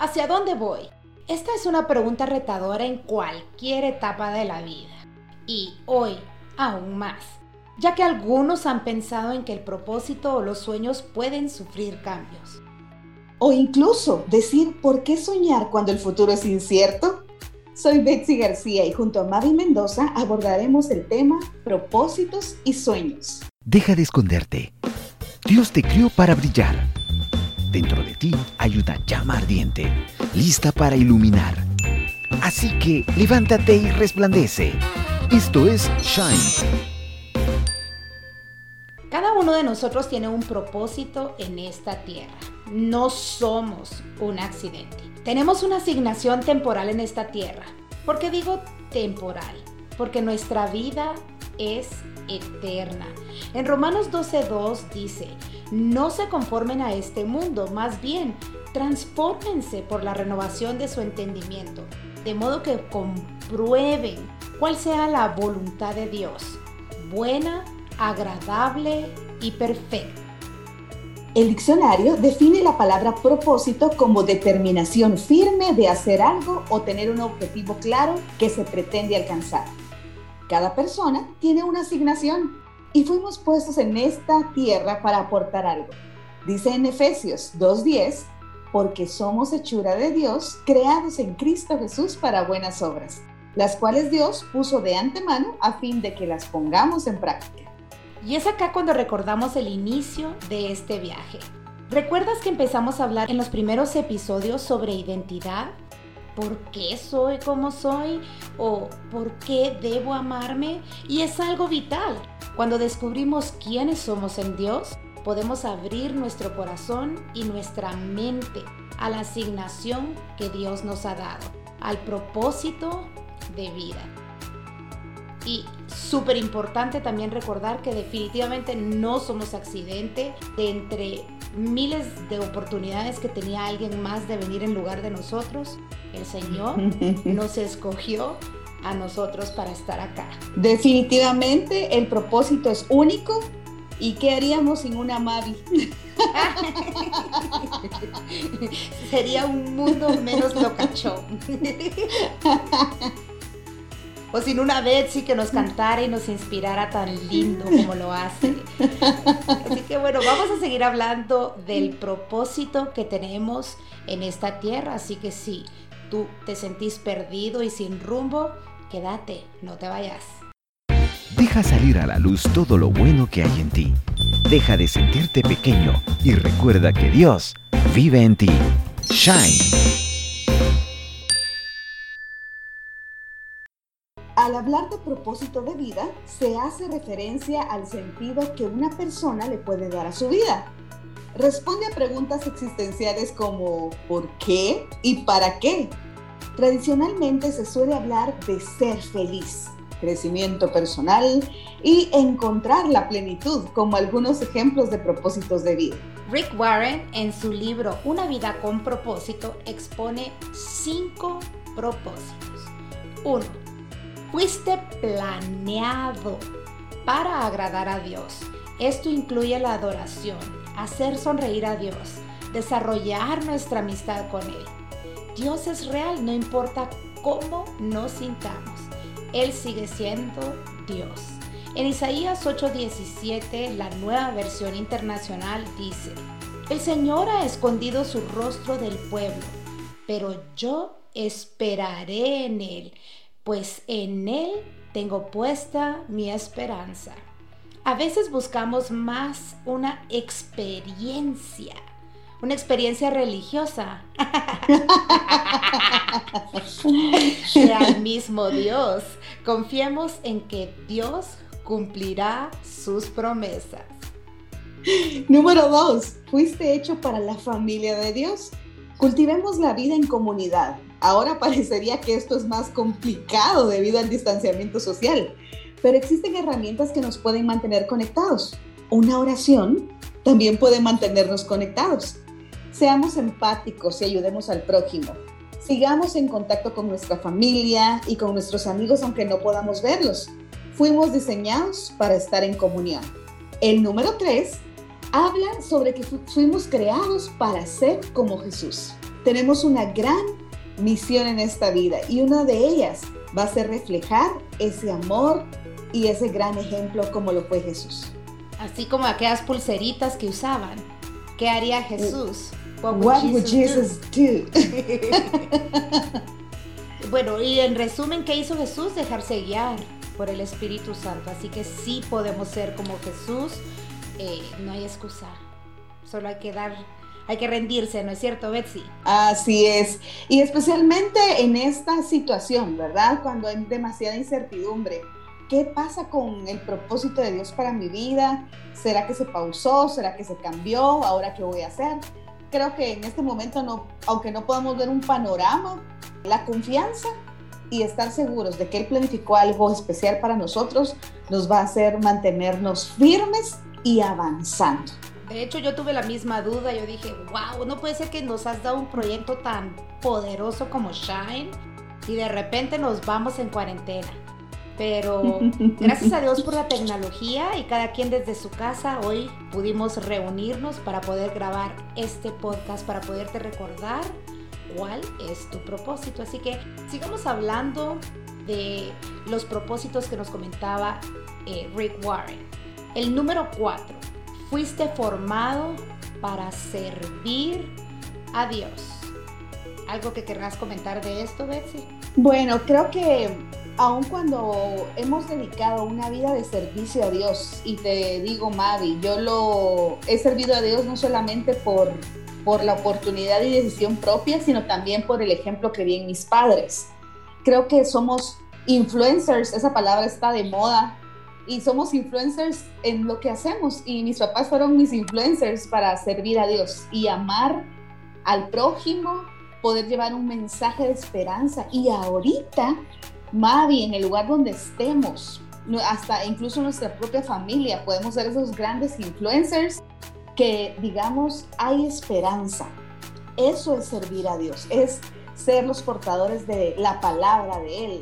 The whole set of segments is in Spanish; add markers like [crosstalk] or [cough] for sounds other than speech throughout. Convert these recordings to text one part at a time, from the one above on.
¿Hacia dónde voy? Esta es una pregunta retadora en cualquier etapa de la vida. Y hoy, aún más, ya que algunos han pensado en que el propósito o los sueños pueden sufrir cambios. O incluso decir por qué soñar cuando el futuro es incierto. Soy Betsy García y junto a Mavi Mendoza abordaremos el tema propósitos y sueños. Deja de esconderte. Dios te crió para brillar Dentro de ti hay una llama ardiente, lista para iluminar. Así que levántate y resplandece. Esto es Shine. Cada uno de nosotros tiene un propósito en esta tierra. No somos un accidente. Tenemos una asignación temporal en esta tierra. ¿Por qué digo temporal? Porque nuestra vida es eterna. En Romanos 12.2 dice, no se conformen a este mundo, más bien, transfórmense por la renovación de su entendimiento, de modo que comprueben cuál sea la voluntad de Dios, buena, agradable y perfecta. El diccionario define la palabra propósito como determinación firme de hacer algo o tener un objetivo claro que se pretende alcanzar. Cada persona tiene una asignación y fuimos puestos en esta tierra para aportar algo. Dice en Efesios 2.10, porque somos hechura de Dios, creados en Cristo Jesús para buenas obras, las cuales Dios puso de antemano a fin de que las pongamos en práctica. Y es acá cuando recordamos el inicio de este viaje. ¿Recuerdas que empezamos a hablar en los primeros episodios sobre identidad? ¿Por qué soy como soy? ¿O por qué debo amarme? Y es algo vital. Cuando descubrimos quiénes somos en Dios, podemos abrir nuestro corazón y nuestra mente a la asignación que Dios nos ha dado, al propósito de vida. Y súper importante también recordar que definitivamente no somos accidente de entre miles de oportunidades que tenía alguien más de venir en lugar de nosotros. El Señor [laughs] nos escogió a nosotros para estar acá. Definitivamente el propósito es único. ¿Y qué haríamos sin una Mavi? [laughs] Sería un mundo menos locachón. [laughs] o sin una Betsy que nos cantara y nos inspirara tan lindo como lo hace. Así que bueno, vamos a seguir hablando del propósito que tenemos en esta tierra. Así que si tú te sentís perdido y sin rumbo, Quédate, no te vayas. Deja salir a la luz todo lo bueno que hay en ti. Deja de sentirte pequeño y recuerda que Dios vive en ti. Shine. Al hablar de propósito de vida, se hace referencia al sentido que una persona le puede dar a su vida. Responde a preguntas existenciales como ¿por qué y para qué? Tradicionalmente se suele hablar de ser feliz, crecimiento personal y encontrar la plenitud como algunos ejemplos de propósitos de vida. Rick Warren en su libro Una vida con propósito expone cinco propósitos. Uno, Fuiste planeado para agradar a Dios. Esto incluye la adoración, hacer sonreír a Dios, desarrollar nuestra amistad con Él Dios es real, no importa cómo nos sintamos. Él sigue siendo Dios. En Isaías 8:17, la nueva versión internacional dice, El Señor ha escondido su rostro del pueblo, pero yo esperaré en Él, pues en Él tengo puesta mi esperanza. A veces buscamos más una experiencia una experiencia religiosa [laughs] al mismo Dios. Confiemos en que Dios cumplirá sus promesas. Número dos, fuiste hecho para la familia de Dios. Cultivemos la vida en comunidad. Ahora parecería que esto es más complicado debido al distanciamiento social, pero existen herramientas que nos pueden mantener conectados. Una oración también puede mantenernos conectados. Seamos empáticos y ayudemos al prójimo. Sigamos en contacto con nuestra familia y con nuestros amigos aunque no podamos verlos. Fuimos diseñados para estar en comunión. El número 3 habla sobre que fuimos creados para ser como Jesús. tenemos una gran misión en esta vida y una de ellas va a ser reflejar ese amor y ese gran ejemplo como lo fue Jesús. Así como aquellas pulseritas que usaban. ¿Qué haría Jesús? What would, Jesus, do? [laughs] bueno, y en resumen, ¿qué hizo Jesús? Dejarse guiar por el Espíritu Santo. Así que sí podemos ser como Jesús. Eh, no hay excusa. Solo hay que dar hay que rendirse, ¿no es cierto, Betsy? Así es. Y especialmente en esta situación, ¿verdad? Cuando hay demasiada incertidumbre. ¿Qué pasa con el propósito de Dios para mi vida? ¿Será que se pausó? ¿Será que se cambió? ¿Ahora qué voy a hacer? Creo que en este momento, aunque no podamos ver un panorama, la confianza y estar seguros de que Él planificó algo especial para nosotros nos va a hacer mantenernos firmes y avanzando. De hecho, yo tuve la misma duda. Yo dije, wow, no puede ser que nos has dado un proyecto tan poderoso como Shine y de repente nos vamos en cuarentena. Pero [laughs] gracias a Dios por la tecnología y cada quien desde su casa, hoy pudimos reunirnos para poder grabar este podcast, para poderte recordar cuál es tu propósito. Así que sigamos hablando de los propósitos que nos comentaba eh, Rick Warren. El número cuatro fuiste formado para servir a Dios. ¿Algo que querrás comentar de esto, Betsy? Bueno, creo que aun cuando hemos dedicado una vida de servicio a Dios, y te digo, Mavi, yo lo he servido a Dios no solamente por, por la oportunidad y decisión propia, sino también por el ejemplo que vi en mis padres. Creo que somos influencers, esa palabra está de moda y somos influencers en lo que hacemos. Y mis papás fueron mis influencers para servir a Dios y amar al prójimo, poder llevar un mensaje de esperanza. Y ahorita, Mavi, en el lugar donde estemos, hasta incluso nuestra propia familia, podemos ser esos grandes influencers que digamos hay esperanza. Eso es servir a Dios, es ser los portadores de la palabra de Él,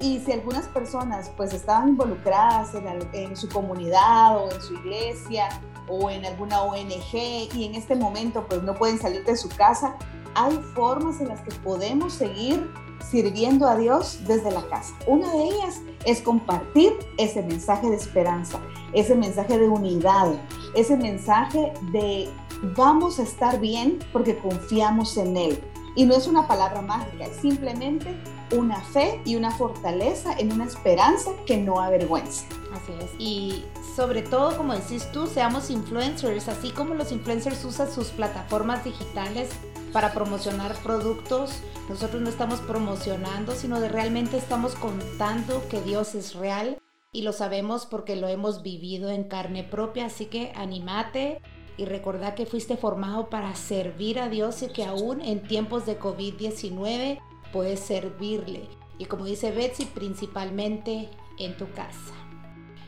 y si algunas personas pues estaban involucradas en, su comunidad o en su iglesia o en alguna ONG y en este momento pues no pueden salir de su casa, hay formas en las que podemos seguir sirviendo a Dios desde la casa. Una de ellas es compartir ese mensaje de esperanza, ese mensaje de unidad, ese mensaje de vamos a estar bien porque confiamos en Él. Y no es una palabra mágica, es simplemente una fe y una fortaleza en una esperanza que no avergüenza. Así es. Y sobre todo, como decís tú, seamos influencers, así como los influencers usan sus plataformas digitales para promocionar productos. Nosotros no estamos promocionando, sino de realmente estamos contando que Dios es real y lo sabemos porque lo hemos vivido en carne propia. Así que animate y recordá que fuiste formado para servir a Dios y que aún en tiempos de COVID-19 puedes servirle. Y como dice Betsy, principalmente en tu casa.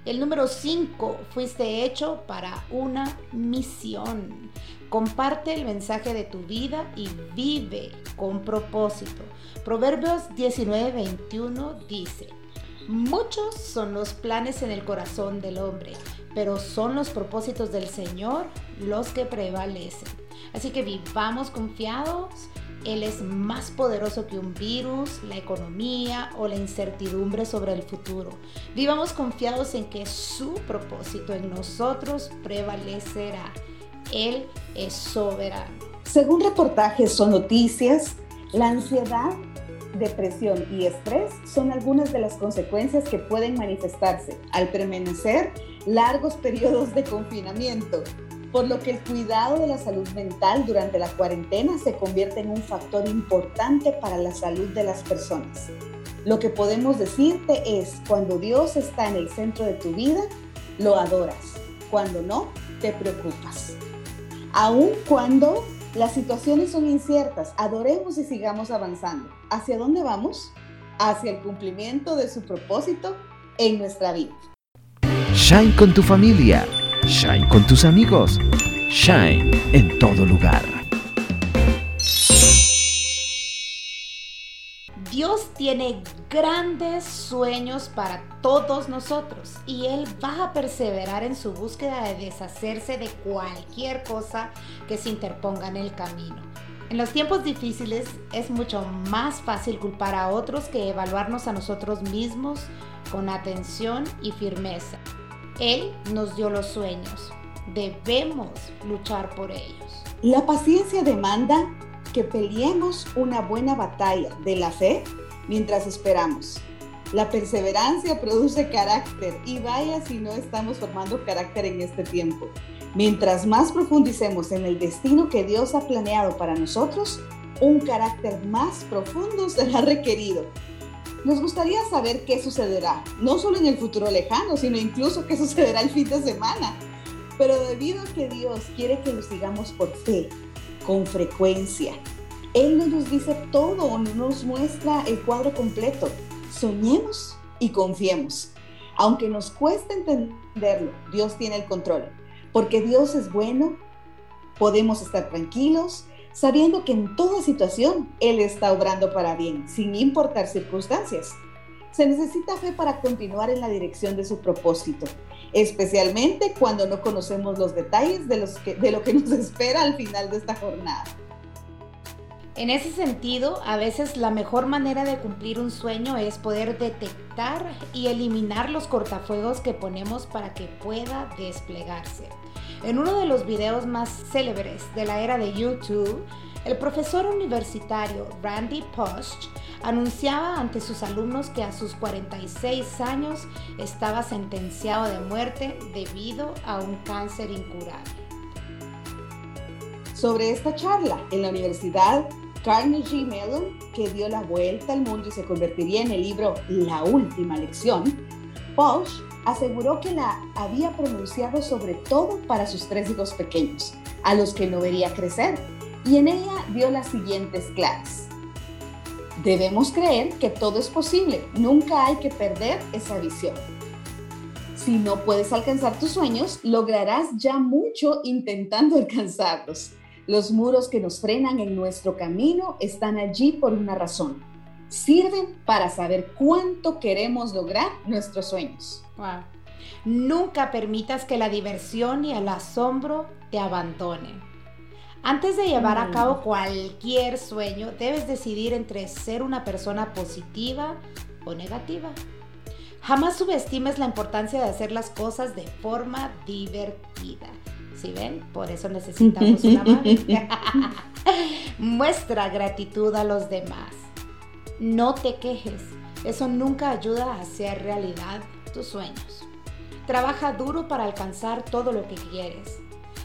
El número 5, fuiste hecho para una misión. Comparte el mensaje de tu vida y vive con propósito. Proverbios 19:21 dice, Muchos son los planes en el corazón del hombre, pero son los propósitos del Señor los que prevalecen. Así que vivamos confiados él es más poderoso que un virus, la economía o la incertidumbre sobre el futuro. Vivamos confiados en que su propósito en nosotros prevalecerá. Él es soberano. Según reportajes o noticias, la ansiedad, depresión y estrés son algunas de las consecuencias que pueden manifestarse al permanecer largos periodos de confinamiento por lo que el cuidado de la salud mental durante la cuarentena se convierte en un factor importante para la salud de las personas. Lo que podemos decirte es, cuando Dios está en el centro de tu vida, lo adoras. Cuando no, te preocupas. Aun cuando las situaciones son inciertas, adoremos y sigamos avanzando. ¿Hacia dónde vamos? Hacia el cumplimiento de su propósito en nuestra vida. Shine con tu familia Shine con tus amigos. Shine en todo lugar. Dios tiene grandes sueños para todos nosotros y Él va a perseverar en su búsqueda de deshacerse de cualquier cosa que se interponga en el camino. En los tiempos difíciles es mucho más fácil culpar a otros que evaluarnos a nosotros mismos con atención y firmeza. Él nos dio los sueños. Debemos luchar por ellos. La paciencia demanda que peleemos una buena batalla de la fe mientras esperamos. La perseverancia produce carácter y vaya si no estamos formando carácter en este tiempo. Mientras más profundicemos en el destino que Dios ha planeado para nosotros, un carácter más profundo será requerido. Nos gustaría saber qué sucederá, no solo en el futuro lejano, sino incluso qué sucederá el fin de semana. Pero debido a que Dios quiere que lo sigamos por fe, con frecuencia, Él no nos dice todo, no nos muestra el cuadro completo. Soñemos y confiemos. Aunque nos cueste entenderlo, Dios tiene el control porque Dios es bueno, podemos estar tranquilos, sabiendo que en toda situación Él está obrando para bien, sin importar circunstancias. Se necesita fe para continuar en la dirección de su propósito, especialmente cuando no conocemos los detalles de, lo que nos [laughs] espera al final de esta jornada. En ese sentido, a veces la mejor manera de cumplir un sueño es poder detectar y eliminar los cortafuegos que ponemos para que pueda desplegarse. En uno de los videos más célebres de la era de YouTube, el profesor universitario Randy Post anunciaba ante sus alumnos que a sus 46 años estaba sentenciado de muerte debido a un cáncer incurable. Sobre esta charla en la Universidad Carnegie Mellon, que dio la vuelta al mundo y se convertiría en el libro La Última Lección, Bosch aseguró que la había pronunciado sobre todo para sus tres hijos pequeños, a los que no vería crecer, y en ella dio las siguientes claves. Debemos creer que todo es posible, nunca hay que perder esa visión. Si no puedes alcanzar tus sueños, lograrás ya mucho intentando [laughs] alcanzarlos. Los muros que nos frenan en nuestro camino están allí por una razón. Sirven para saber cuánto queremos lograr nuestros sueños. Nunca permitas que la diversión y el asombro te abandonen. Antes de llevar a cabo mm. cualquier sueño, debes decidir entre ser una persona positiva o negativa. Jamás subestimes la importancia de hacer las cosas de forma divertida. ¿Sí ven? Por eso necesitamos una [laughs] madre. [laughs] Muestra gratitud a los demás. No te quejes. Eso nunca ayuda a hacer realidad tus sueños. Trabaja duro para alcanzar todo lo que quieres.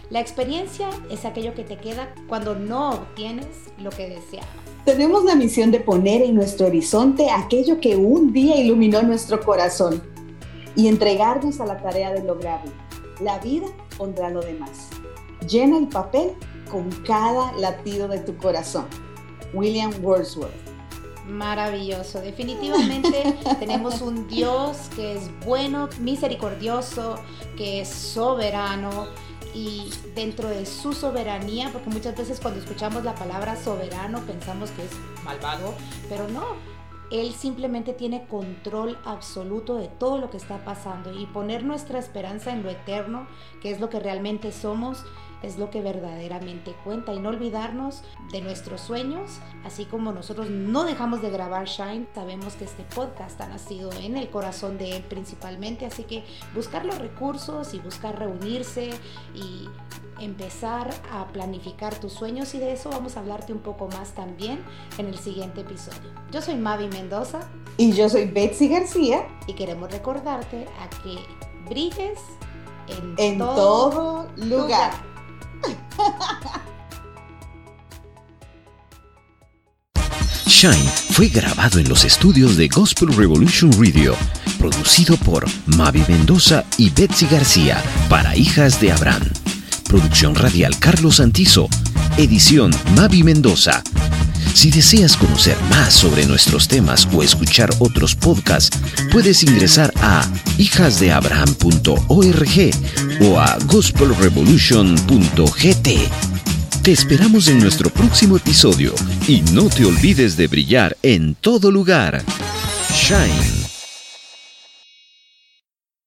La experiencia es aquello que te queda cuando no obtienes lo que deseabas. Tenemos la misión de poner en nuestro horizonte aquello que un día iluminó nuestro corazón y entregarnos a la tarea de lograrlo. La vida pondrá lo demás. Llena el papel con cada latido de tu corazón. William Wordsworth. Maravilloso. Definitivamente [laughs] tenemos un Dios que es bueno, misericordioso, que es soberano y dentro de su soberanía, porque muchas veces cuando escuchamos la palabra soberano pensamos que es malvado, pero no, él simplemente tiene control absoluto de todo lo que está pasando y poner nuestra esperanza en lo eterno, que es lo que realmente somos, es lo que verdaderamente cuenta y no olvidarnos de nuestros sueños, así como nosotros no dejamos de grabar Shine, sabemos que este podcast ha nacido en el corazón de él principalmente, así que buscar los recursos y buscar reunirse y empezar a planificar tus sueños y de eso vamos a hablarte un poco más también en el siguiente episodio. Yo soy Mavi Mendoza. Y yo soy Betsy García. Y queremos recordarte a que brilles en, todo, lugar. Shine fue grabado en los estudios de Gospel Revolution Radio, producido por Mavi Mendoza y Betsy García para Hijas de Abraham. Producción radial Carlos Santizo. Edición Mavi Mendoza. Si deseas conocer más sobre nuestros temas o escuchar otros podcasts, puedes ingresar a hijasdeabraham.org o a gospelrevolution.gt. Te esperamos en nuestro próximo episodio y no te olvides de brillar en todo lugar. Shine.